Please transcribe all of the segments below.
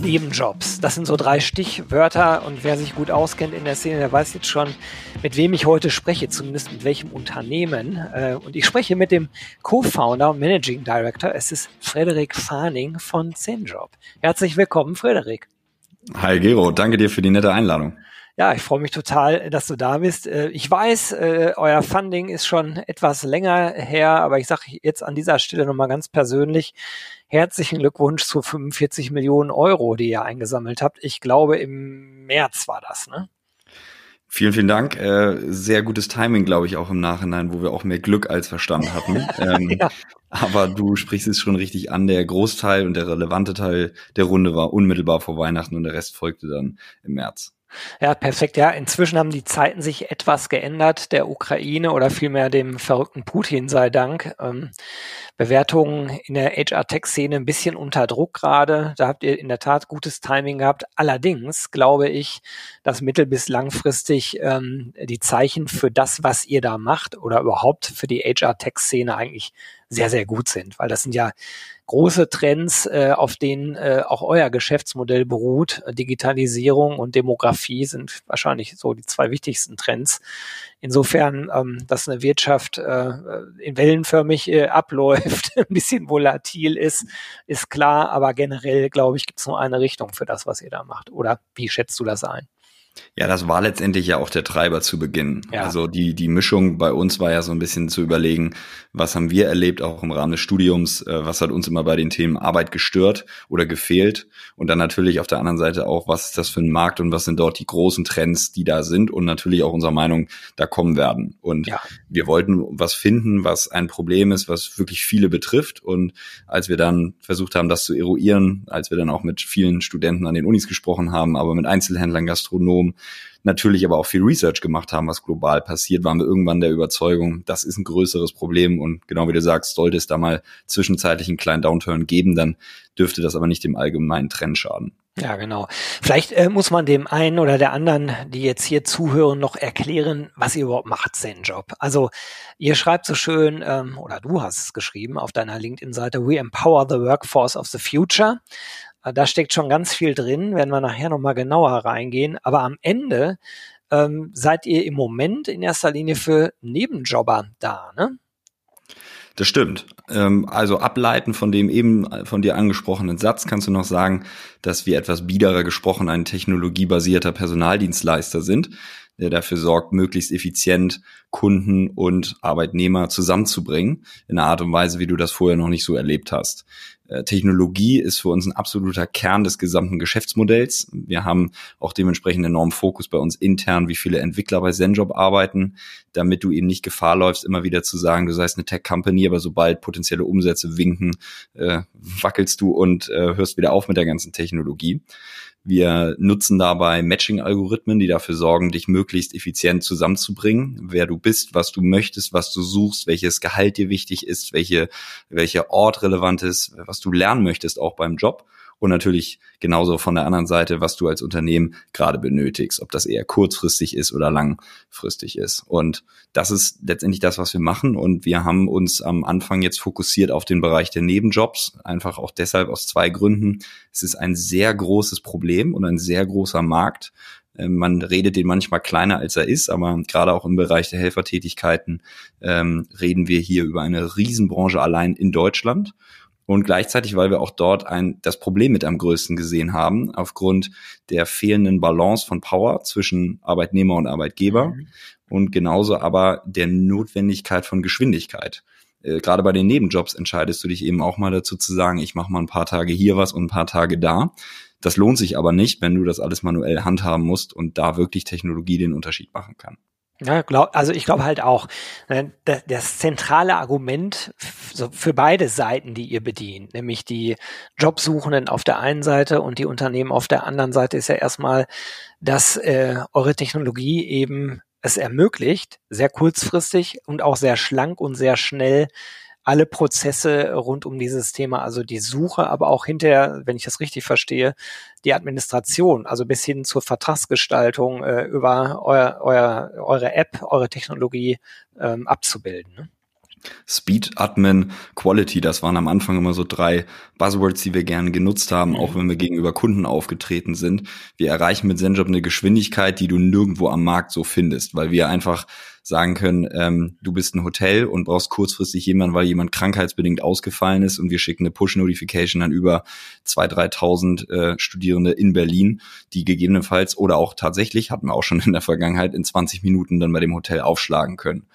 Nebenjobs. Das sind so drei Stichwörter und wer sich gut auskennt in der Szene, der weiß jetzt schon, mit wem ich heute spreche, zumindest mit welchem Unternehmen. Äh, und ich spreche mit dem Co-Founder und Managing Director. Es ist Frederik Fahning von Zenjob. Herzlich willkommen, Frederik. Hi Gero, danke dir für die nette Einladung. Ja, ich freue mich total, dass du da bist. Äh, ich weiß, äh, euer Funding ist schon etwas länger her, aber ich sage jetzt an dieser Stelle nochmal ganz persönlich, herzlichen Glückwunsch zu 45 Millionen Euro, die ihr eingesammelt habt. Ich glaube, im März war das, ne? Vielen, vielen Dank. Äh, sehr gutes Timing, glaube ich, auch im Nachhinein, wo wir auch mehr Glück als Verstand hatten. ähm, ja. Aber du sprichst es schon richtig an. Der Großteil und der relevante Teil der Runde war unmittelbar vor Weihnachten und der Rest folgte dann im März. Ja, perfekt. Ja, inzwischen haben die Zeiten sich etwas geändert, der Ukraine oder vielmehr dem verrückten Putin sei Dank. Ähm, Bewertungen in der HR-Tech-Szene ein bisschen unter Druck gerade. Da habt ihr in der Tat gutes Timing gehabt. Allerdings glaube ich, dass mittel- bis langfristig ähm, die Zeichen für das, was ihr da macht oder überhaupt für die HR-Tech-Szene eigentlich sehr, sehr gut sind, weil das sind ja große Trends, äh, auf denen äh, auch euer Geschäftsmodell beruht. Digitalisierung und Demografie sind wahrscheinlich so die zwei wichtigsten Trends. Insofern, ähm, dass eine Wirtschaft äh, in wellenförmig äh, abläuft, ein bisschen volatil ist, ist klar, aber generell, glaube ich, gibt es nur eine Richtung für das, was ihr da macht. Oder wie schätzt du das ein? Ja, das war letztendlich ja auch der Treiber zu Beginn. Ja. Also die, die Mischung bei uns war ja so ein bisschen zu überlegen, was haben wir erlebt, auch im Rahmen des Studiums, äh, was hat uns immer bei den Themen Arbeit gestört oder gefehlt und dann natürlich auf der anderen Seite auch, was ist das für ein Markt und was sind dort die großen Trends, die da sind und natürlich auch unserer Meinung da kommen werden. Und ja. wir wollten was finden, was ein Problem ist, was wirklich viele betrifft und als wir dann versucht haben, das zu eruieren, als wir dann auch mit vielen Studenten an den Unis gesprochen haben, aber mit Einzelhändlern, Gastronomen, Publikum natürlich aber auch viel Research gemacht haben, was global passiert, waren wir irgendwann der Überzeugung, das ist ein größeres Problem und genau wie du sagst, sollte es da mal zwischenzeitlich einen kleinen Downturn geben, dann dürfte das aber nicht dem allgemeinen Trend schaden. Ja, genau. Vielleicht äh, muss man dem einen oder der anderen, die jetzt hier zuhören, noch erklären, was ihr überhaupt macht, Zen-Job. Also ihr schreibt so schön, ähm, oder du hast es geschrieben auf deiner LinkedIn-Seite, We empower the workforce of the future. Äh, da steckt schon ganz viel drin, werden wir nachher nochmal genauer reingehen. Aber am Ende ähm, seid ihr im Moment in erster Linie für Nebenjobber da, ne? Das stimmt. Ähm, also ableiten von dem eben von dir angesprochenen Satz kannst du noch sagen, dass wir etwas biederer gesprochen ein technologiebasierter Personaldienstleister sind, der dafür sorgt, möglichst effizient Kunden und Arbeitnehmer zusammenzubringen in einer Art und Weise, wie du das vorher noch nicht so erlebt hast. Äh, Technologie ist für uns ein absoluter Kern des gesamten Geschäftsmodells. Wir haben auch dementsprechend enormen Fokus bei uns intern, wie viele Entwickler bei ZenJob arbeiten, damit du eben nicht Gefahr läufst, immer wieder zu sagen, du seist eine Tech-Company, aber sobald potenzielle Umsätze winken, äh, wackelst du und äh, hörst wieder auf mit der ganzen Technologie. Wir nutzen dabei Matching-Algorithmen, die dafür sorgen, dich möglichst effizient zusammenzubringen, wer du bist, was du möchtest, was du suchst, welches Gehalt dir wichtig ist, welche, welcher Ort relevant ist, was du lernen möchtest, auch beim Job und natürlich genauso von der anderen Seite, was du als Unternehmen gerade benötigst, ob das eher kurzfristig ist oder langfristig ist. Und das ist letztendlich das, was wir machen. Und wir haben uns am Anfang jetzt fokussiert auf den Bereich der Nebenjobs, einfach auch deshalb aus zwei Gründen. Es ist ein sehr großes Problem und ein sehr großer Markt. Ähm, man redet den manchmal kleiner, als er ist, aber gerade auch im Bereich der Helfertätigkeiten ähm, reden wir hier über eine Riesenbranche allein in Deutschland und gleichzeitig, weil wir auch dort ein, das Problem mit am größten gesehen haben, aufgrund der fehlenden Balance von Power zwischen Arbeitnehmer und Arbeitgeber mhm. und genauso aber der Notwendigkeit von Geschwindigkeit. Äh, gerade bei den Nebenjobs entscheidest du dich eben auch mal dazu zu sagen, ich mache mal ein paar Tage hier was und ein paar Tage da. Das lohnt sich aber nicht, wenn du das alles manuell handhaben musst und da wirklich Technologie den Unterschied machen kann. Ja, glaub, also ich glaube halt auch, ne, das, das zentrale Argument für beide Seiten, die ihr bedient, nämlich die Jobsuchenden auf der einen Seite und die Unternehmen auf der anderen Seite, ist ja erstmal, dass äh, eure Technologie eben es ermöglicht, sehr kurzfristig und auch sehr schlank und sehr schnell alle Prozesse rund um dieses Thema, also die Suche, aber auch hinterher, wenn ich das richtig verstehe, die Administration, also bis hin zur Vertragsgestaltung äh, über euer, euer, eure App, eure Technologie ähm, abzubilden. Ne? Speed, Admin, Quality, das waren am Anfang immer so drei Buzzwords, die wir gerne genutzt haben, mhm. auch wenn wir gegenüber Kunden aufgetreten sind. Wir erreichen mit ZenJob eine Geschwindigkeit, die du nirgendwo am Markt so findest, weil wir einfach sagen können, ähm, du bist ein Hotel und brauchst kurzfristig jemanden, weil jemand krankheitsbedingt ausgefallen ist und wir schicken eine Push-Notification an über 2.000, 3.000 äh, Studierende in Berlin, die gegebenenfalls oder auch tatsächlich, hatten wir auch schon in der Vergangenheit, in 20 Minuten dann bei dem Hotel aufschlagen können.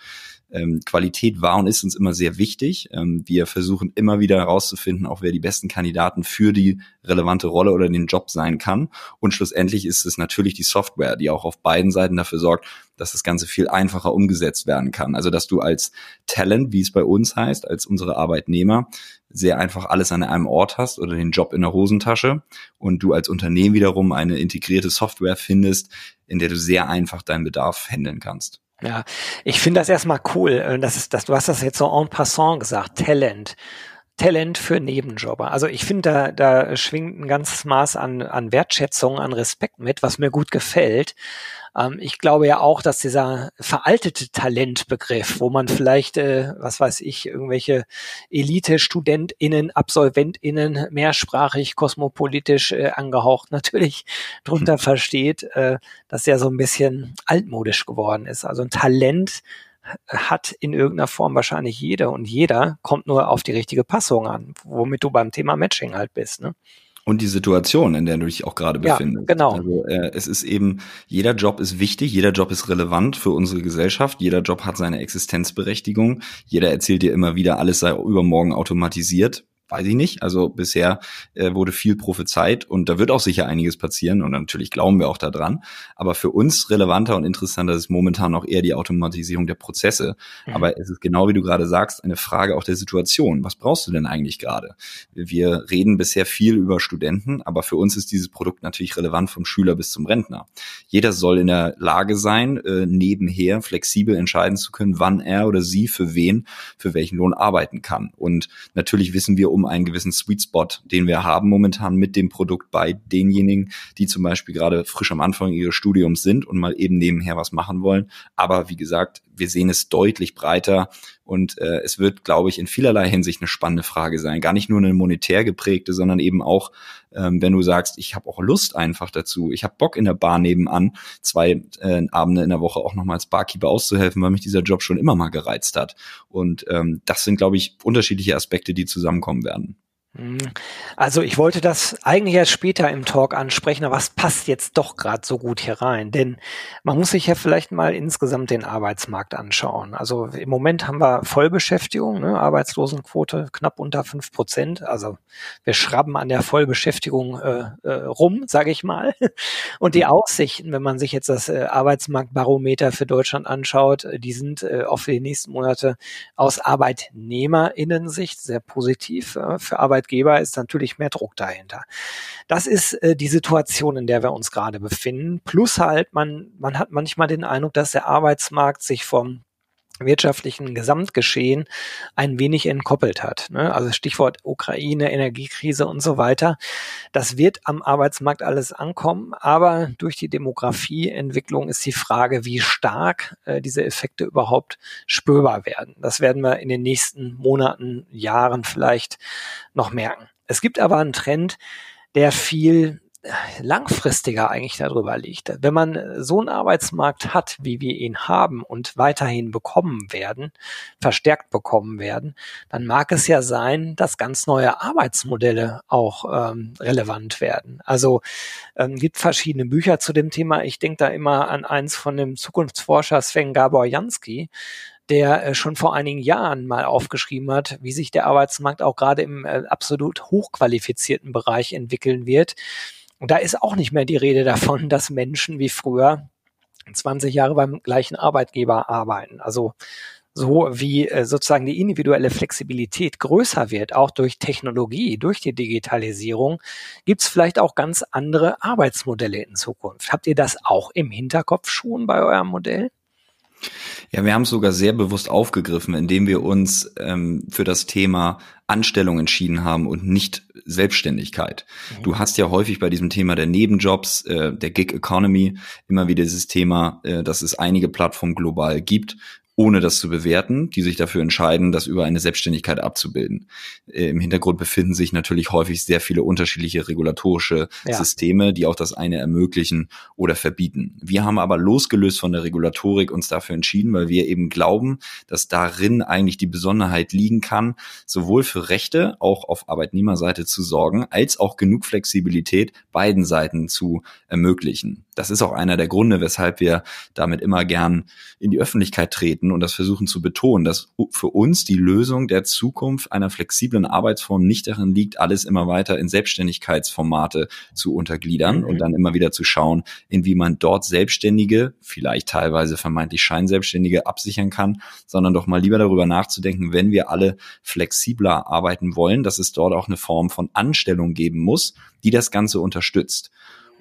Ähm, Qualität war und ist uns immer sehr wichtig. Ähm, wir versuchen immer wieder herauszufinden, auch wer die besten Kandidaten für die relevante Rolle oder den Job sein kann. Und schlussendlich ist es natürlich die Software, die auch auf beiden Seiten dafür sorgt, dass das Ganze viel einfacher umgesetzt werden kann. Also dass du als Talent, wie es bei uns heißt, als unsere Arbeitnehmer, sehr einfach alles an einem Ort hast oder den Job in der Hosentasche und du als Unternehmen wiederum eine integrierte Software findest, in der du sehr einfach deinen Bedarf handeln kannst. Ja, ich finde das erstmal cool. Äh, das ist, du hast das jetzt so en passant gesagt, Talent. Talent für Nebenjobber. Also ich finde, da, da schwingt ein ganzes Maß an, an Wertschätzung, an Respekt mit, was mir gut gefällt. Ähm, ich glaube ja auch, dass dieser veraltete Talentbegriff, wo man vielleicht, äh, was weiß ich, irgendwelche Elite-StudentInnen, AbsolventInnen, mehrsprachig, kosmopolitisch äh, angehaucht natürlich drunter hm. versteht, äh, dass der so ein bisschen altmodisch geworden ist. Also ein Talent hat in irgendeiner Form wahrscheinlich jeder und jeder kommt nur auf die richtige Passung an, womit du beim Thema Matching halt bist. Ne? Und die Situation, in der du dich auch gerade befindest. Ja, genau. Also äh, es ist eben, jeder Job ist wichtig, jeder Job ist relevant für unsere Gesellschaft, jeder Job hat seine Existenzberechtigung, jeder erzählt dir immer wieder, alles sei übermorgen automatisiert weiß ich nicht. Also bisher äh, wurde viel prophezeit und da wird auch sicher einiges passieren und natürlich glauben wir auch daran. Aber für uns relevanter und interessanter ist momentan auch eher die Automatisierung der Prozesse. Mhm. Aber es ist genau wie du gerade sagst, eine Frage auch der Situation. Was brauchst du denn eigentlich gerade? Wir reden bisher viel über Studenten, aber für uns ist dieses Produkt natürlich relevant vom Schüler bis zum Rentner. Jeder soll in der Lage sein, äh, nebenher flexibel entscheiden zu können, wann er oder sie für wen, für welchen Lohn arbeiten kann. Und natürlich wissen wir um um einen gewissen Sweet Spot, den wir haben momentan mit dem Produkt bei denjenigen, die zum Beispiel gerade frisch am Anfang ihres Studiums sind und mal eben nebenher was machen wollen. Aber wie gesagt, wir sehen es deutlich breiter und äh, es wird, glaube ich, in vielerlei Hinsicht eine spannende Frage sein. Gar nicht nur eine monetär geprägte, sondern eben auch, ähm, wenn du sagst, ich habe auch Lust einfach dazu, ich habe Bock in der Bar nebenan zwei äh, Abende in der Woche auch nochmal als Barkeeper auszuhelfen, weil mich dieser Job schon immer mal gereizt hat. Und ähm, das sind, glaube ich, unterschiedliche Aspekte, die zusammenkommen werden. Hm. Also ich wollte das eigentlich erst später im Talk ansprechen, aber es passt jetzt doch gerade so gut hier rein. Denn man muss sich ja vielleicht mal insgesamt den Arbeitsmarkt anschauen. Also im Moment haben wir Vollbeschäftigung, ne? Arbeitslosenquote knapp unter fünf Prozent. Also wir schrabben an der Vollbeschäftigung äh, äh, rum, sage ich mal. Und die Aussichten, wenn man sich jetzt das äh, Arbeitsmarktbarometer für Deutschland anschaut, äh, die sind äh, auch für die nächsten Monate aus Arbeitnehmerinnensicht sehr positiv äh, für Arbeit Arbeitgeber ist natürlich mehr Druck dahinter. Das ist äh, die Situation, in der wir uns gerade befinden. Plus halt, man, man hat manchmal den Eindruck, dass der Arbeitsmarkt sich vom wirtschaftlichen Gesamtgeschehen ein wenig entkoppelt hat. Ne? Also Stichwort Ukraine, Energiekrise und so weiter. Das wird am Arbeitsmarkt alles ankommen, aber durch die Demografieentwicklung ist die Frage, wie stark äh, diese Effekte überhaupt spürbar werden. Das werden wir in den nächsten Monaten, Jahren vielleicht noch merken. Es gibt aber einen Trend, der viel langfristiger eigentlich darüber liegt. Wenn man so einen Arbeitsmarkt hat, wie wir ihn haben und weiterhin bekommen werden, verstärkt bekommen werden, dann mag es ja sein, dass ganz neue Arbeitsmodelle auch ähm, relevant werden. Also ähm, gibt verschiedene Bücher zu dem Thema. Ich denke da immer an eins von dem Zukunftsforscher Sven Gabor Jansky, der äh, schon vor einigen Jahren mal aufgeschrieben hat, wie sich der Arbeitsmarkt auch gerade im äh, absolut hochqualifizierten Bereich entwickeln wird. Und da ist auch nicht mehr die Rede davon, dass Menschen wie früher 20 Jahre beim gleichen Arbeitgeber arbeiten. Also so wie äh, sozusagen die individuelle Flexibilität größer wird, auch durch Technologie, durch die Digitalisierung, gibt es vielleicht auch ganz andere Arbeitsmodelle in Zukunft. Habt ihr das auch im Hinterkopf schon bei eurem Modell? Ja, wir haben es sogar sehr bewusst aufgegriffen, indem wir uns ähm, für das Thema Anstellung entschieden haben und nicht Selbstständigkeit. Mhm. Du hast ja häufig bei diesem Thema der Nebenjobs, äh, der Gig Economy immer wieder dieses Thema, äh, dass es einige Plattformen global gibt, ohne das zu bewerten, die sich dafür entscheiden, das über eine Selbstständigkeit abzubilden. Äh, Im Hintergrund befinden sich natürlich häufig sehr viele unterschiedliche regulatorische ja. Systeme, die auch das eine ermöglichen oder verbieten. Wir haben aber losgelöst von der Regulatorik uns dafür entschieden, weil wir eben glauben, dass darin eigentlich die Besonderheit liegen kann, sowohl für Rechte auch auf Arbeitnehmerseite zu sorgen, als auch genug Flexibilität beiden Seiten zu ermöglichen. Das ist auch einer der Gründe, weshalb wir damit immer gern in die Öffentlichkeit treten und das versuchen zu betonen, dass für uns die Lösung der Zukunft einer flexiblen Arbeitsform nicht darin liegt, alles immer weiter in Selbstständigkeitsformate zu untergliedern mhm. und dann immer wieder zu schauen, inwie man dort Selbstständige, vielleicht teilweise vermeintlich Scheinselbstständige absichern kann, sondern doch mal lieber darüber nachzudenken, wenn wir alle flexibler arbeiten wollen, dass es dort auch eine Form von Anstellung geben muss, die das Ganze unterstützt.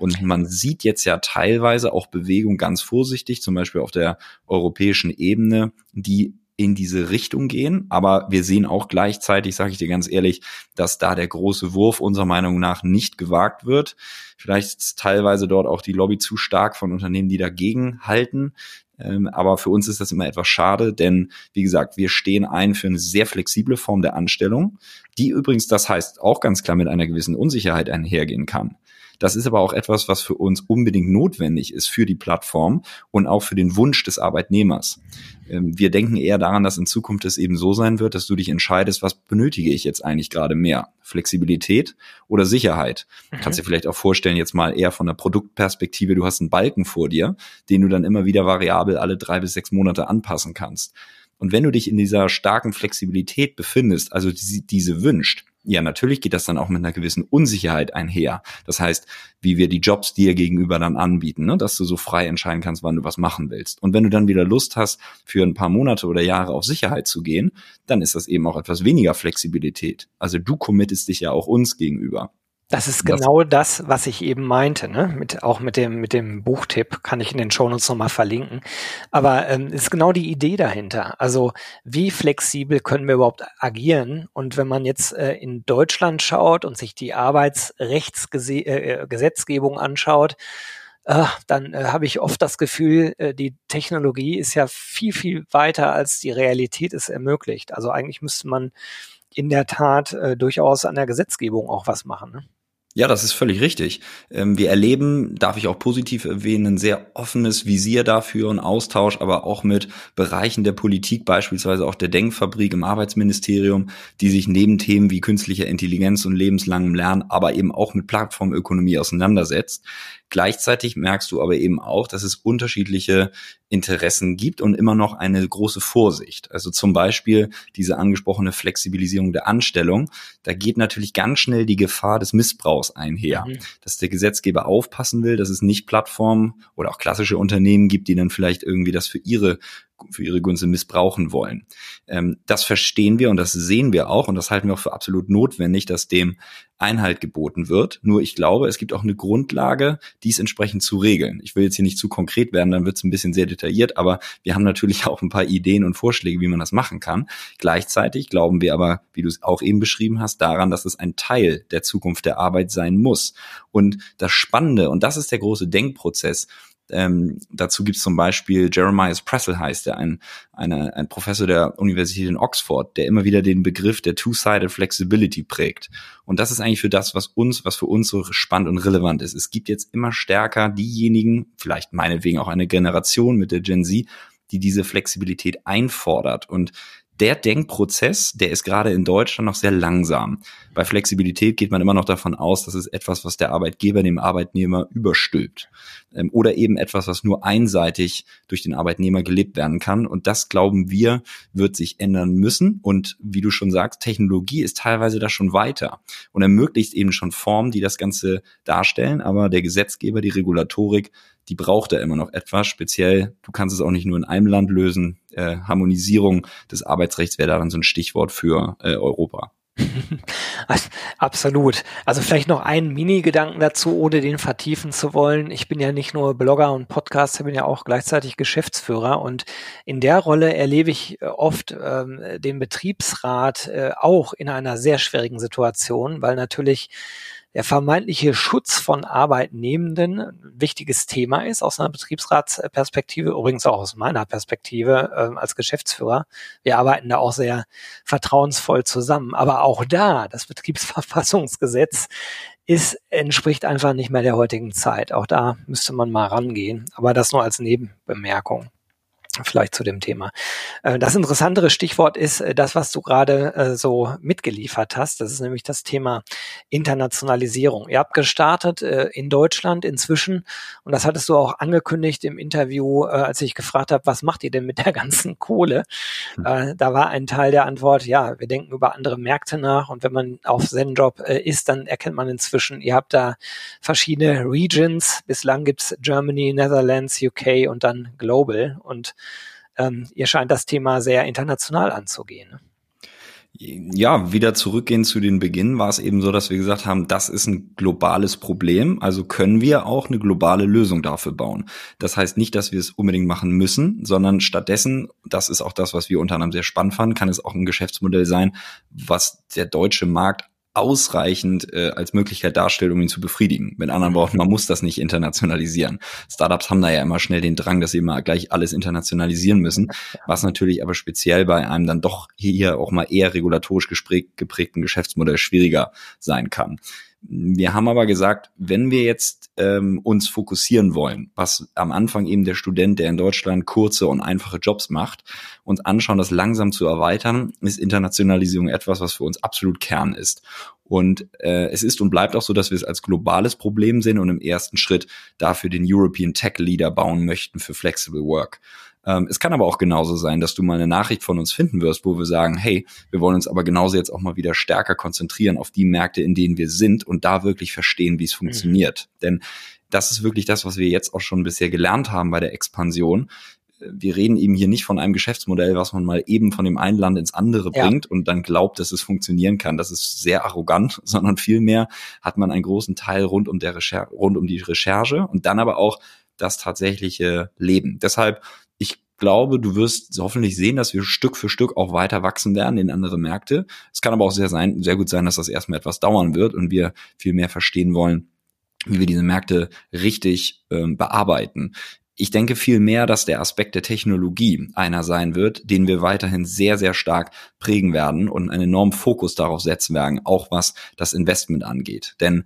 Und man sieht jetzt ja teilweise auch Bewegung ganz vorsichtig, zum Beispiel auf der europäischen Ebene, die in diese Richtung gehen. Aber wir sehen auch gleichzeitig, sage ich dir ganz ehrlich, dass da der große Wurf unserer Meinung nach nicht gewagt wird. Vielleicht ist teilweise dort auch die Lobby zu stark von Unternehmen, die dagegen halten. Ähm, aber für uns ist das immer etwas schade, denn wie gesagt, wir stehen ein für eine sehr flexible Form der Anstellung, die übrigens, das heißt, auch ganz klar mit einer gewissen Unsicherheit einhergehen kann. Das ist aber auch etwas, was für uns unbedingt notwendig ist für die Plattform und auch für den Wunsch des Arbeitnehmers. Ähm, wir denken eher daran, dass in Zukunft es eben so sein wird, dass du dich entscheidest, was benötige ich jetzt eigentlich gerade mehr? Flexibilität oder Sicherheit? Mhm. Kannst dir vielleicht auch vorstellen, jetzt mal eher von der Produktperspektive, du hast einen Balken vor dir, den du dann immer wieder variabel alle drei bis sechs Monate anpassen kannst. Und wenn du dich in dieser starken Flexibilität befindest, also diese, diese wünscht, ja, natürlich geht das dann auch mit einer gewissen Unsicherheit einher. Das heißt, wie wir die Jobs dir gegenüber dann anbieten, ne? dass du so frei entscheiden kannst, wann du was machen willst. Und wenn du dann wieder Lust hast, für ein paar Monate oder Jahre auf Sicherheit zu gehen, dann ist das eben auch etwas weniger Flexibilität. Also du committest dich ja auch uns gegenüber. Das ist genau das, was ich eben meinte, ne? Mit, auch mit dem, mit dem Buchtipp kann ich in den Shownotes nochmal verlinken. Aber ähm, ist genau die Idee dahinter. Also wie flexibel können wir überhaupt agieren? Und wenn man jetzt äh, in Deutschland schaut und sich die Arbeitsrechtsgesetzgebung äh, anschaut, äh, dann äh, habe ich oft das Gefühl, äh, die Technologie ist ja viel, viel weiter, als die Realität es ermöglicht. Also eigentlich müsste man in der Tat äh, durchaus an der Gesetzgebung auch was machen. Ne? Ja, das ist völlig richtig. Ähm, wir erleben, darf ich auch positiv erwähnen, ein sehr offenes Visier dafür und Austausch, aber auch mit Bereichen der Politik, beispielsweise auch der Denkfabrik im Arbeitsministerium, die sich neben Themen wie künstlicher Intelligenz und lebenslangem Lernen, aber eben auch mit Plattformökonomie auseinandersetzt. Gleichzeitig merkst du aber eben auch, dass es unterschiedliche Interessen gibt und immer noch eine große Vorsicht. Also zum Beispiel diese angesprochene Flexibilisierung der Anstellung. Da geht natürlich ganz schnell die Gefahr des Missbrauchs einher, mhm. dass der Gesetzgeber aufpassen will, dass es nicht Plattformen oder auch klassische Unternehmen gibt, die dann vielleicht irgendwie das für ihre für ihre Gunst missbrauchen wollen. Ähm, das verstehen wir und das sehen wir auch und das halten wir auch für absolut notwendig, dass dem Einhalt geboten wird. Nur ich glaube, es gibt auch eine Grundlage, dies entsprechend zu regeln. Ich will jetzt hier nicht zu konkret werden, dann wird es ein bisschen sehr detailliert, aber wir haben natürlich auch ein paar Ideen und Vorschläge, wie man das machen kann. Gleichzeitig glauben wir aber, wie du es auch eben beschrieben hast, daran, dass es ein Teil der Zukunft der Arbeit sein muss. Und das Spannende, und das ist der große Denkprozess, ähm, dazu gibt es zum Beispiel Jeremiah Pressel heißt er, ein, eine, ein Professor der Universität in Oxford, der immer wieder den Begriff der Two-Sided Flexibility prägt. Und das ist eigentlich für das, was uns, was für uns so spannend und relevant ist. Es gibt jetzt immer stärker diejenigen, vielleicht meinetwegen auch eine Generation mit der Gen Z, die diese Flexibilität einfordert und der Denkprozess, der ist gerade in Deutschland noch sehr langsam. Bei Flexibilität geht man immer noch davon aus, dass es etwas, was der Arbeitgeber dem Arbeitnehmer überstülpt. Ähm, oder eben etwas, was nur einseitig durch den Arbeitnehmer gelebt werden kann. Und das, glauben wir, wird sich ändern müssen. Und wie du schon sagst, Technologie ist teilweise da schon weiter und ermöglicht eben schon Formen, die das Ganze darstellen. Aber der Gesetzgeber, die Regulatorik, die braucht da immer noch etwas. Speziell, du kannst es auch nicht nur in einem Land lösen. Äh, Harmonisierung des Arbeitsrechts wäre da dann so ein Stichwort für äh, Europa. Absolut. Also vielleicht noch einen Mini-Gedanken dazu, ohne den vertiefen zu wollen. Ich bin ja nicht nur Blogger und Podcaster, bin ja auch gleichzeitig Geschäftsführer und in der Rolle erlebe ich äh, oft ähm, den Betriebsrat äh, auch in einer sehr schwierigen Situation, weil natürlich der vermeintliche Schutz von Arbeitnehmenden ein wichtiges Thema ist aus einer Betriebsratsperspektive, übrigens auch aus meiner Perspektive äh, als Geschäftsführer. Wir arbeiten da auch sehr vertrauensvoll zusammen. Aber auch da, das Betriebsverfassungsgesetz ist, entspricht einfach nicht mehr der heutigen Zeit. Auch da müsste man mal rangehen. Aber das nur als Nebenbemerkung vielleicht zu dem Thema. Äh, das interessantere Stichwort ist äh, das, was du gerade äh, so mitgeliefert hast. Das ist nämlich das Thema Internationalisierung. Ihr habt gestartet in Deutschland inzwischen und das hattest du auch angekündigt im Interview, als ich gefragt habe, was macht ihr denn mit der ganzen Kohle? Hm. Da war ein Teil der Antwort, ja, wir denken über andere Märkte nach und wenn man auf Zenjob ist, dann erkennt man inzwischen, ihr habt da verschiedene Regions. Bislang gibt's Germany, Netherlands, UK und dann Global und ähm, ihr scheint das Thema sehr international anzugehen. Ne? Ja, wieder zurückgehen zu den Beginn war es eben so, dass wir gesagt haben, das ist ein globales Problem, also können wir auch eine globale Lösung dafür bauen. Das heißt nicht, dass wir es unbedingt machen müssen, sondern stattdessen, das ist auch das, was wir unter anderem sehr spannend fanden, kann es auch ein Geschäftsmodell sein, was der deutsche Markt ausreichend äh, als Möglichkeit darstellt, um ihn zu befriedigen. Mit anderen Worten, man muss das nicht internationalisieren. Startups haben da ja immer schnell den Drang, dass sie immer gleich alles internationalisieren müssen, was natürlich aber speziell bei einem dann doch hier auch mal eher regulatorisch geprägten Geschäftsmodell schwieriger sein kann. Wir haben aber gesagt, wenn wir jetzt ähm, uns fokussieren wollen, was am Anfang eben der Student, der in Deutschland kurze und einfache Jobs macht, uns anschauen, das langsam zu erweitern, ist Internationalisierung etwas, was für uns absolut Kern ist. Und äh, es ist und bleibt auch so, dass wir es als globales Problem sehen und im ersten Schritt dafür den European Tech Leader bauen möchten für Flexible Work. Ähm, es kann aber auch genauso sein, dass du mal eine Nachricht von uns finden wirst, wo wir sagen, hey, wir wollen uns aber genauso jetzt auch mal wieder stärker konzentrieren auf die Märkte, in denen wir sind und da wirklich verstehen, wie es mhm. funktioniert. Mhm. Denn das ist wirklich das, was wir jetzt auch schon bisher gelernt haben bei der Expansion. Wir reden eben hier nicht von einem Geschäftsmodell, was man mal eben von dem einen Land ins andere ja. bringt und dann glaubt, dass es funktionieren kann. Das ist sehr arrogant, sondern vielmehr hat man einen großen Teil rund um, der Recher rund um die Recherche und dann aber auch das tatsächliche Leben. Deshalb glaube, du wirst hoffentlich sehen, dass wir Stück für Stück auch weiter wachsen werden in andere Märkte. Es kann aber auch sehr sein, sehr gut sein, dass das erstmal etwas dauern wird und wir viel mehr verstehen wollen, wie wir diese Märkte richtig ähm, bearbeiten. Ich denke viel mehr, dass der Aspekt der Technologie einer sein wird, den wir weiterhin sehr, sehr stark prägen werden und einen enormen Fokus darauf setzen werden, auch was das Investment angeht. Denn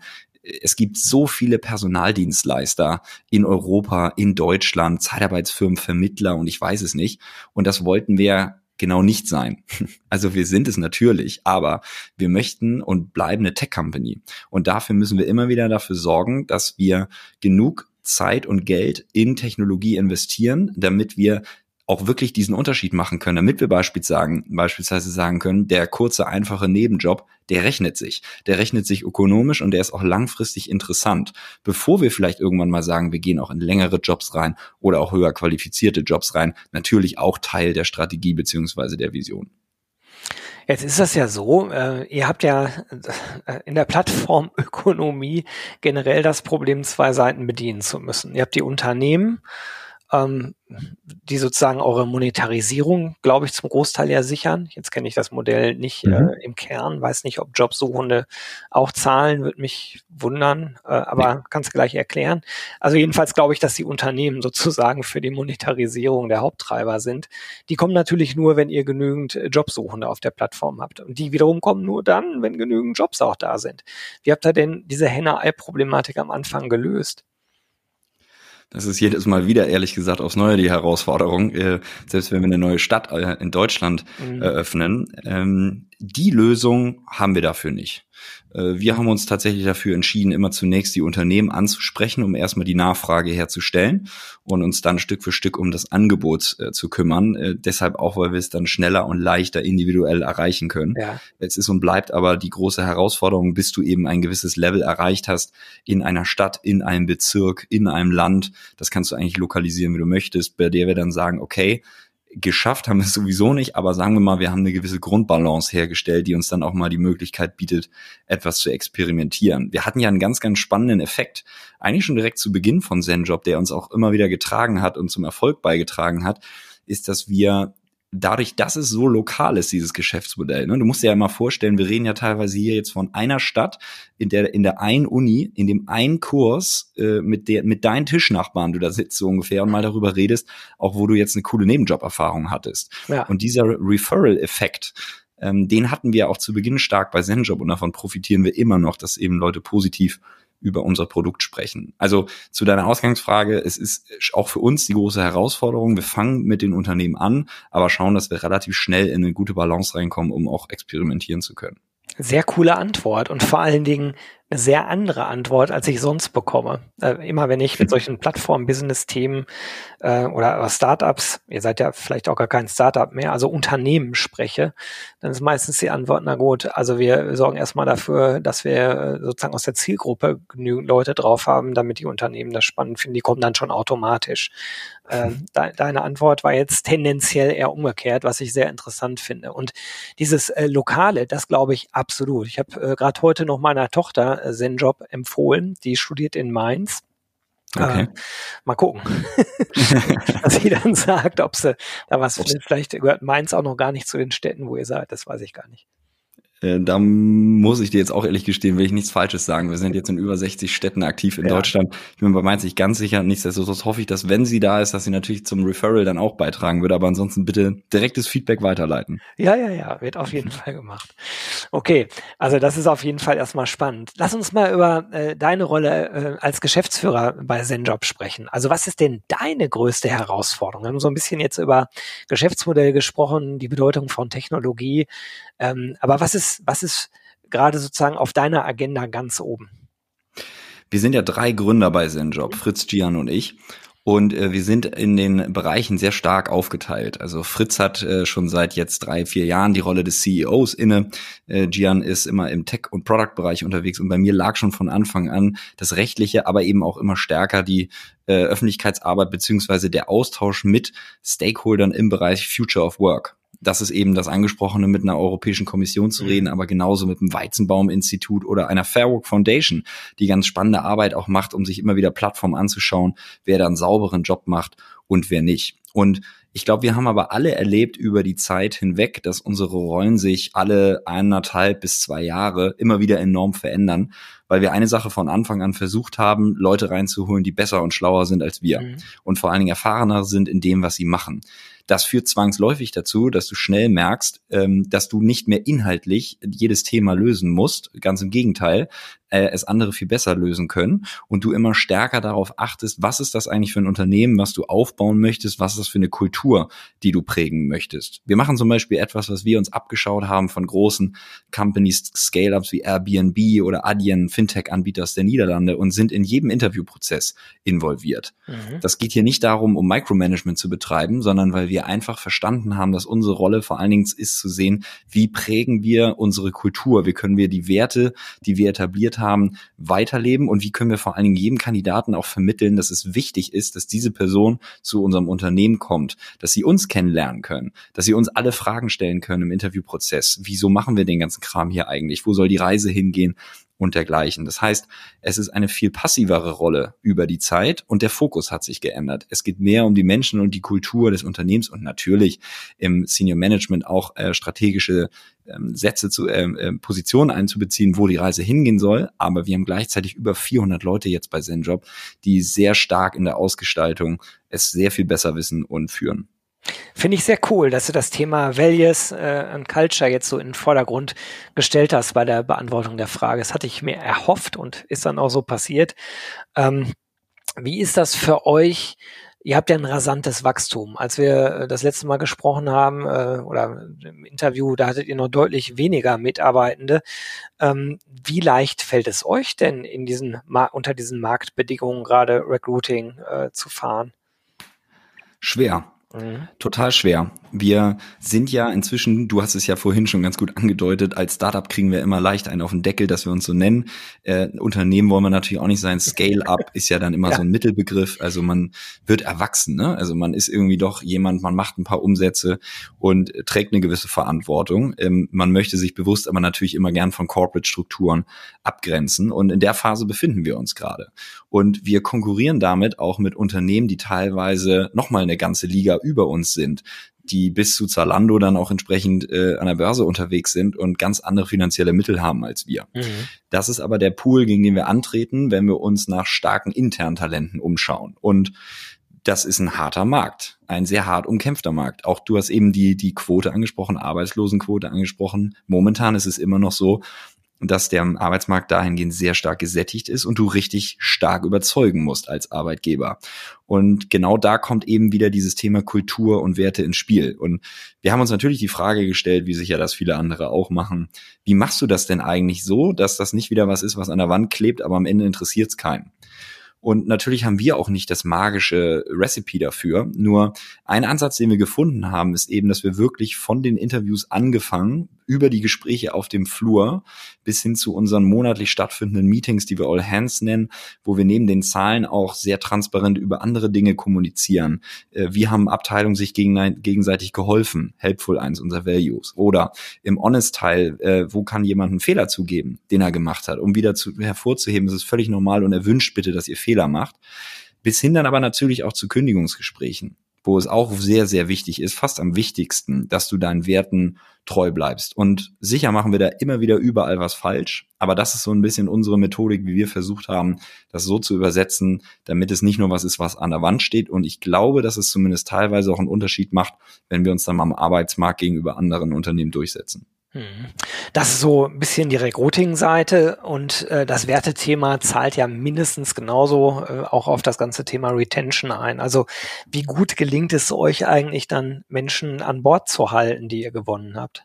es gibt so viele Personaldienstleister in Europa, in Deutschland, Zeitarbeitsfirmen, Vermittler und ich weiß es nicht. Und das wollten wir genau nicht sein. Also wir sind es natürlich, aber wir möchten und bleiben eine Tech-Company. Und dafür müssen wir immer wieder dafür sorgen, dass wir genug Zeit und Geld in Technologie investieren, damit wir auch wirklich diesen Unterschied machen können, damit wir beispielsweise sagen, können, der kurze, einfache Nebenjob, der rechnet sich. Der rechnet sich ökonomisch und der ist auch langfristig interessant. Bevor wir vielleicht irgendwann mal sagen, wir gehen auch in längere Jobs rein oder auch höher qualifizierte Jobs rein, natürlich auch Teil der Strategie beziehungsweise der Vision. Jetzt ist das ja so, äh, ihr habt ja äh, in der Plattformökonomie generell das Problem, zwei Seiten bedienen zu müssen. Ihr habt die Unternehmen, ähm, die sozusagen eure Monetarisierung, glaube ich, zum Großteil ja sichern. Jetzt kenne ich das Modell nicht mhm. äh, im Kern, weiß nicht, ob Jobsuchende auch zahlen, würde mich wundern, äh, aber nee. kannst gleich erklären. Also jedenfalls glaube ich, dass die Unternehmen sozusagen für die Monetarisierung der Haupttreiber sind. Die kommen natürlich nur, wenn ihr genügend Jobsuchende auf der Plattform habt. Und die wiederum kommen nur dann, wenn genügend Jobs auch da sind. Wie habt ihr denn diese Henne-Ei-Problematik am Anfang gelöst? Das ist jedes Mal wieder, ehrlich gesagt, aufs Neue die Herausforderung, äh, selbst wenn wir eine neue Stadt äh, in Deutschland mhm. eröffnen. Ähm, die Lösung haben wir dafür nicht. Äh, wir haben uns tatsächlich dafür entschieden, immer zunächst die Unternehmen anzusprechen, um erstmal die Nachfrage herzustellen und uns dann Stück für Stück um das Angebot äh, zu kümmern. Äh, deshalb auch, weil wir es dann schneller und leichter individuell erreichen können. Ja. Es ist und bleibt aber die große Herausforderung, bis du eben ein gewisses Level erreicht hast in einer Stadt, in einem Bezirk, in einem Land. Das kannst du eigentlich lokalisieren, wie du möchtest, bei der wir dann sagen, okay, geschafft haben wir es sowieso nicht, aber sagen wir mal, wir haben eine gewisse Grundbalance hergestellt, die uns dann auch mal die Möglichkeit bietet, etwas zu experimentieren. Wir hatten ja einen ganz, ganz spannenden Effekt, eigentlich schon direkt zu Beginn von ZenJob, der uns auch immer wieder getragen hat und zum Erfolg beigetragen hat, ist, dass wir dadurch, dass es so lokal ist, dieses Geschäftsmodell. Ne? Du musst dir ja mal vorstellen, wir reden ja teilweise hier jetzt von einer Stadt, in der in der einen Uni, in dem einen Kurs äh, mit der mit deinen Tischnachbarn du da sitzt so ungefähr und mal darüber redest, auch wo du jetzt eine coole Nebenjoberfahrung hattest. Ja. Und dieser Referral-Effekt, ähm, den hatten wir auch zu Beginn stark bei ZenJob und davon profitieren wir immer noch, dass eben Leute positiv über unser Produkt sprechen. Also zu deiner Ausgangsfrage, es ist auch für uns die große Herausforderung. Wir fangen mit den Unternehmen an, aber schauen, dass wir relativ schnell in eine gute Balance reinkommen, um auch experimentieren zu können. Sehr coole Antwort und vor allen Dingen eine sehr andere Antwort, als ich sonst bekomme. Äh, immer wenn ich mit solchen Plattform-Business-Themen äh, oder Startups, ihr seid ja vielleicht auch gar kein Startup mehr, also Unternehmen spreche, dann ist meistens die Antwort, na gut, also wir sorgen erstmal dafür, dass wir äh, sozusagen aus der Zielgruppe genügend Leute drauf haben, damit die Unternehmen das spannend finden. Die kommen dann schon automatisch. Äh, de deine Antwort war jetzt tendenziell eher umgekehrt, was ich sehr interessant finde. Und dieses äh, Lokale, das glaube ich absolut. Ich habe äh, gerade heute noch meiner Tochter Zen-Job empfohlen. Die studiert in Mainz. Okay. Äh, mal gucken, was sie dann sagt, ob sie da was findet. Vielleicht gehört Mainz auch noch gar nicht zu den Städten, wo ihr seid. Das weiß ich gar nicht. Äh, da muss ich dir jetzt auch ehrlich gestehen, will ich nichts Falsches sagen. Wir sind jetzt in über 60 Städten aktiv in ja. Deutschland. Ich bin bei Mainz nicht ganz sicher. Nichtsdestotrotz hoffe ich, dass wenn sie da ist, dass sie natürlich zum Referral dann auch beitragen würde. Aber ansonsten bitte direktes Feedback weiterleiten. Ja, ja, ja, wird auf jeden Fall gemacht. Okay, also das ist auf jeden Fall erstmal spannend. Lass uns mal über äh, deine Rolle äh, als Geschäftsführer bei ZenJob sprechen. Also was ist denn deine größte Herausforderung? Wir haben so ein bisschen jetzt über Geschäftsmodell gesprochen, die Bedeutung von Technologie. Ähm, aber was ist was ist gerade sozusagen auf deiner Agenda ganz oben? Wir sind ja drei Gründer bei ZenJob, Fritz, Gian und ich. Und äh, wir sind in den Bereichen sehr stark aufgeteilt. Also Fritz hat äh, schon seit jetzt drei, vier Jahren die Rolle des CEOs inne. Äh, Gian ist immer im Tech- und Product-Bereich unterwegs. Und bei mir lag schon von Anfang an das Rechtliche, aber eben auch immer stärker die äh, Öffentlichkeitsarbeit beziehungsweise der Austausch mit Stakeholdern im Bereich Future of Work das ist eben das Angesprochene, mit einer Europäischen Kommission zu mhm. reden, aber genauso mit dem Weizenbaum-Institut oder einer Fairwork Foundation, die ganz spannende Arbeit auch macht, um sich immer wieder Plattformen anzuschauen, wer da einen sauberen Job macht und wer nicht. Und ich glaube, wir haben aber alle erlebt über die Zeit hinweg, dass unsere Rollen sich alle eineinhalb bis zwei Jahre immer wieder enorm verändern, weil wir eine Sache von Anfang an versucht haben, Leute reinzuholen, die besser und schlauer sind als wir mhm. und vor allen Dingen erfahrener sind in dem, was sie machen. Das führt zwangsläufig dazu, dass du schnell merkst, ähm, dass du nicht mehr inhaltlich jedes Thema lösen musst. Ganz im Gegenteil, äh, es andere viel besser lösen können und du immer stärker darauf achtest, was ist das eigentlich für ein Unternehmen, was du aufbauen möchtest, was ist das für eine Kultur, die du prägen möchtest. Wir machen zum Beispiel etwas, was wir uns abgeschaut haben von großen Companies, Scale-Ups wie Airbnb oder Adyen, Fintech-Anbieters der Niederlande und sind in jedem Interviewprozess involviert. Mhm. Das geht hier nicht darum, um Micromanagement zu betreiben, sondern weil wir einfach verstanden haben, dass unsere Rolle vor allen Dingen ist zu sehen, wie prägen wir unsere Kultur, wie können wir die Werte, die wir etabliert haben, weiterleben und wie können wir vor allen Dingen jedem Kandidaten auch vermitteln, dass es wichtig ist, dass diese Person zu unserem Unternehmen kommt, dass sie uns kennenlernen können, dass sie uns alle Fragen stellen können im Interviewprozess. Wieso machen wir den ganzen Kram hier eigentlich? Wo soll die Reise hingehen? Und dergleichen. Das heißt, es ist eine viel passivere Rolle über die Zeit und der Fokus hat sich geändert. Es geht mehr um die Menschen und die Kultur des Unternehmens und natürlich im Senior Management auch äh, strategische ähm, Sätze zu äh, äh, Positionen einzubeziehen, wo die Reise hingehen soll. Aber wir haben gleichzeitig über 400 Leute jetzt bei ZenJob, die sehr stark in der Ausgestaltung es sehr viel besser wissen und führen. Finde ich sehr cool, dass du das Thema Values äh, und Culture jetzt so in den Vordergrund gestellt hast bei der Beantwortung der Frage. Das hatte ich mir erhofft und ist dann auch so passiert. Ähm, Wie ist das für euch? Ihr habt ja ein rasantes Wachstum. Als wir äh, das letzte Mal gesprochen haben äh, oder im Interview, da hattet ihr noch deutlich weniger Mitarbeitende. Ähm, wie leicht fällt es euch denn in diesen unter diesen Marktbedingungen gerade Recruiting äh, zu fahren? Schwer. Mhm. Total schwer. Wir sind ja inzwischen, du hast es ja vorhin schon ganz gut angedeutet, als Startup kriegen wir immer leicht einen auf den Deckel, dass wir uns so nennen. Äh, Unternehmen wollen wir natürlich auch nicht sein. Scale-up ist ja dann immer ja. so ein Mittelbegriff. Also man wird erwachsen, ne? Also man ist irgendwie doch jemand, man macht ein paar Umsätze und trägt eine gewisse Verantwortung. Ähm, man möchte sich bewusst aber natürlich immer gern von Corporate-Strukturen abgrenzen. Und in der Phase befinden wir uns gerade. Und wir konkurrieren damit auch mit Unternehmen, die teilweise nochmal eine ganze Liga über uns sind die bis zu Zalando dann auch entsprechend äh, an der Börse unterwegs sind und ganz andere finanzielle Mittel haben als wir. Mhm. Das ist aber der Pool, gegen den wir antreten, wenn wir uns nach starken internen Talenten umschauen. Und das ist ein harter Markt, ein sehr hart umkämpfter Markt. Auch du hast eben die, die Quote angesprochen, Arbeitslosenquote angesprochen. Momentan ist es immer noch so, dass der Arbeitsmarkt dahingehend sehr stark gesättigt ist und du richtig stark überzeugen musst als Arbeitgeber. Und genau da kommt eben wieder dieses Thema Kultur und Werte ins Spiel. Und wir haben uns natürlich die Frage gestellt, wie sicher das viele andere auch machen. Wie machst du das denn eigentlich so, dass das nicht wieder was ist, was an der Wand klebt, aber am Ende interessiert es keinen? Und natürlich haben wir auch nicht das magische Recipe dafür. Nur ein Ansatz, den wir gefunden haben, ist eben, dass wir wirklich von den Interviews angefangen über die Gespräche auf dem Flur bis hin zu unseren monatlich stattfindenden Meetings, die wir All Hands nennen, wo wir neben den Zahlen auch sehr transparent über andere Dinge kommunizieren. Äh, wie haben Abteilungen sich gegenseitig geholfen? Helpful eins unserer Values. Oder im Honest-Teil, äh, wo kann jemand einen Fehler zugeben, den er gemacht hat, um wieder zu, hervorzuheben, es ist völlig normal und erwünscht bitte, dass ihr Fehler macht. Bis hin dann aber natürlich auch zu Kündigungsgesprächen wo es auch sehr, sehr wichtig ist, fast am wichtigsten, dass du deinen Werten treu bleibst. Und sicher machen wir da immer wieder überall was falsch, aber das ist so ein bisschen unsere Methodik, wie wir versucht haben, das so zu übersetzen, damit es nicht nur was ist, was an der Wand steht. Und ich glaube, dass es zumindest teilweise auch einen Unterschied macht, wenn wir uns dann am Arbeitsmarkt gegenüber anderen Unternehmen durchsetzen. Mhm. Das ist so ein bisschen die Recruiting-Seite und äh, das Wertethema zahlt ja mindestens genauso äh, auch auf das ganze Thema Retention ein. Also wie gut gelingt es euch eigentlich dann, Menschen an Bord zu halten, die ihr gewonnen habt?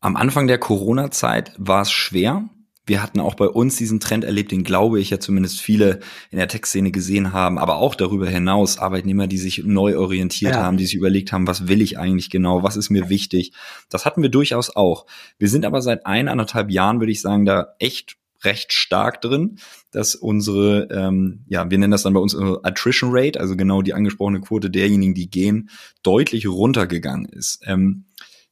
Am Anfang der Corona-Zeit war es schwer, wir hatten auch bei uns diesen Trend erlebt, den glaube ich ja zumindest viele in der Tech-Szene gesehen haben, aber auch darüber hinaus Arbeitnehmer, die sich neu orientiert ja. haben, die sich überlegt haben, was will ich eigentlich genau, was ist mir wichtig. Das hatten wir durchaus auch. Wir sind aber seit eineinhalb Jahren, würde ich sagen, da echt recht stark drin, dass unsere, ähm, ja, wir nennen das dann bei uns Attrition Rate, also genau die angesprochene Quote derjenigen, die gehen, deutlich runtergegangen ist. Ähm,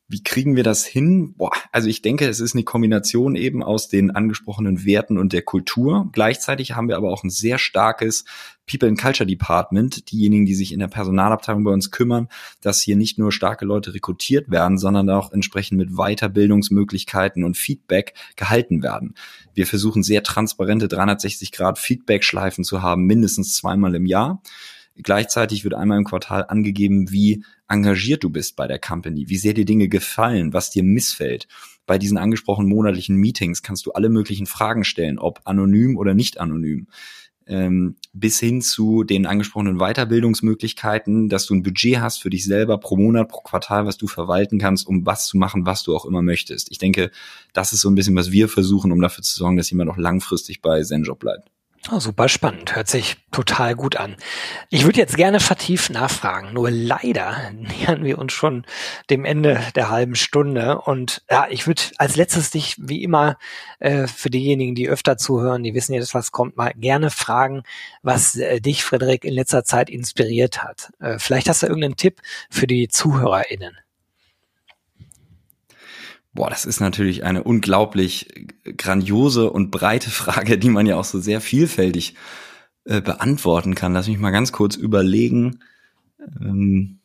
wie kriegen wir das hin? Boah, also ich denke, es ist eine Kombination eben aus den angesprochenen Werten und der Kultur. Gleichzeitig haben wir aber auch ein sehr starkes People and Culture Department, diejenigen, die sich in der Personalabteilung bei uns kümmern, dass hier nicht nur starke Leute rekrutiert werden, sondern auch entsprechend mit Weiterbildungsmöglichkeiten und Feedback gehalten werden. Wir versuchen sehr transparente 360 Grad Feedback-Schleifen zu haben, mindestens zweimal im Jahr. Gleichzeitig wird einmal im Quartal angegeben, wie engagiert du bist bei der Company, wie sehr dir Dinge gefallen, was dir missfällt. Bei diesen angesprochenen monatlichen Meetings kannst du alle möglichen Fragen stellen, ob anonym oder nicht anonym. Ähm, bis hin zu den angesprochenen Weiterbildungsmöglichkeiten, dass du ein Budget hast für dich selber pro Monat, pro Quartal, was du verwalten kannst, um was zu machen, was du auch immer möchtest. Ich denke, das ist so ein bisschen, was wir versuchen, um dafür zu sorgen, dass jemand auch langfristig bei Zenjob bleibt. Oh, super spannend, hört sich total gut an. Ich würde jetzt gerne vertieft nachfragen, nur leider nähern wir uns schon dem Ende der halben Stunde. Und ja, ich würde als letztes dich, wie immer, äh, für diejenigen, die öfter zuhören, die wissen jetzt, was kommt, mal gerne fragen, was äh, dich, Frederik, in letzter Zeit inspiriert hat. Äh, vielleicht hast du irgendeinen Tipp für die ZuhörerInnen. Boah, das ist natürlich eine unglaublich grandiose und breite Frage, die man ja auch so sehr vielfältig äh, beantworten kann. Lass mich mal ganz kurz überlegen. Ähm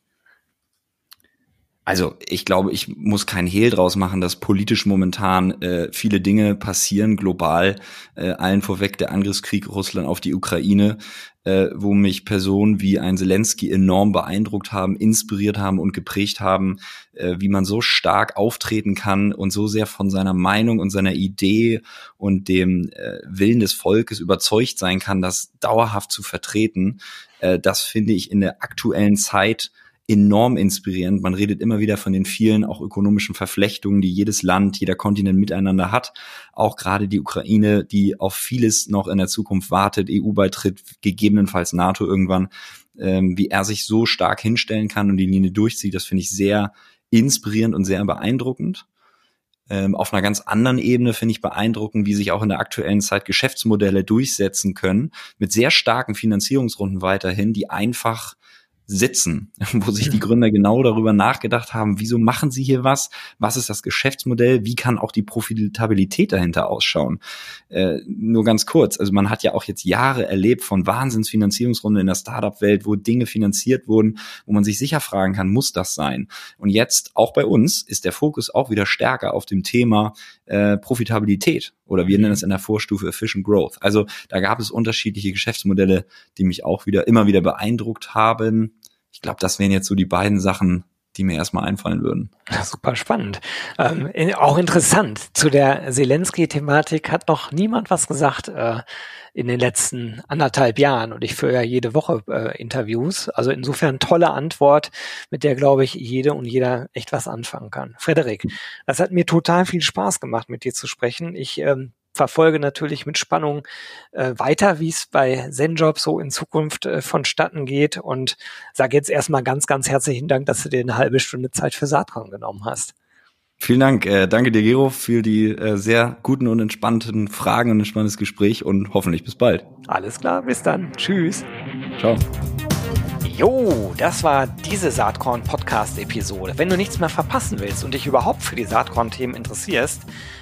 Also ich glaube, ich muss kein Hehl draus machen, dass politisch momentan äh, viele Dinge passieren, global, äh, allen vorweg der Angriffskrieg Russland auf die Ukraine, äh, wo mich Personen wie ein Zelensky enorm beeindruckt haben, inspiriert haben und geprägt haben, äh, wie man so stark auftreten kann und so sehr von seiner Meinung und seiner Idee und dem äh, Willen des Volkes überzeugt sein kann, das dauerhaft zu vertreten. Äh, das finde ich in der aktuellen Zeit enorm inspirierend. Man redet immer wieder von den vielen auch ökonomischen Verflechtungen, die jedes Land, jeder Kontinent miteinander hat. Auch gerade die Ukraine, die auf vieles noch in der Zukunft wartet, EU-Beitritt, gegebenenfalls NATO irgendwann, ähm, wie er sich so stark hinstellen kann und die Linie durchzieht, das finde ich sehr inspirierend und sehr beeindruckend. Ähm, auf einer ganz anderen Ebene finde ich beeindruckend, wie sich auch in der aktuellen Zeit Geschäftsmodelle durchsetzen können, mit sehr starken Finanzierungsrunden weiterhin, die einfach sitzen, wo sich die Gründer genau darüber nachgedacht haben, wieso machen sie hier was, was ist das Geschäftsmodell, wie kann auch die Profitabilität dahinter ausschauen. Äh, nur ganz kurz, also man hat ja auch jetzt Jahre erlebt von Wahnsinnsfinanzierungsrunden in der Startup-Welt, wo Dinge finanziert wurden, wo man sich sicher fragen kann, muss das sein? Und jetzt, auch bei uns, ist der Fokus auch wieder stärker auf dem Thema äh, Profitabilität oder wir nennen es in der Vorstufe Efficient Growth. Also da gab es unterschiedliche Geschäftsmodelle, die mich auch wieder immer wieder beeindruckt haben ich glaube, das wären jetzt so die beiden Sachen, die mir erstmal einfallen würden. Super spannend. Ähm, auch interessant. Zu der Zelensky-Thematik hat noch niemand was gesagt äh, in den letzten anderthalb Jahren. Und ich führe ja jede Woche äh, Interviews. Also insofern tolle Antwort, mit der, glaube ich, jede und jeder echt was anfangen kann. Frederik, das hat mir total viel Spaß gemacht, mit dir zu sprechen. Ich ähm, verfolge natürlich mit Spannung äh, weiter, wie es bei Zenjob so in Zukunft äh, vonstatten geht und sage jetzt erstmal ganz, ganz herzlichen Dank, dass du dir eine halbe Stunde Zeit für Saatkorn genommen hast. Vielen Dank. Äh, danke dir, Gero, für die äh, sehr guten und entspannten Fragen und ein spannendes Gespräch und hoffentlich bis bald. Alles klar, bis dann. Tschüss. Ciao. Jo, das war diese Saatkorn-Podcast-Episode. Wenn du nichts mehr verpassen willst und dich überhaupt für die Saatkorn-Themen interessierst,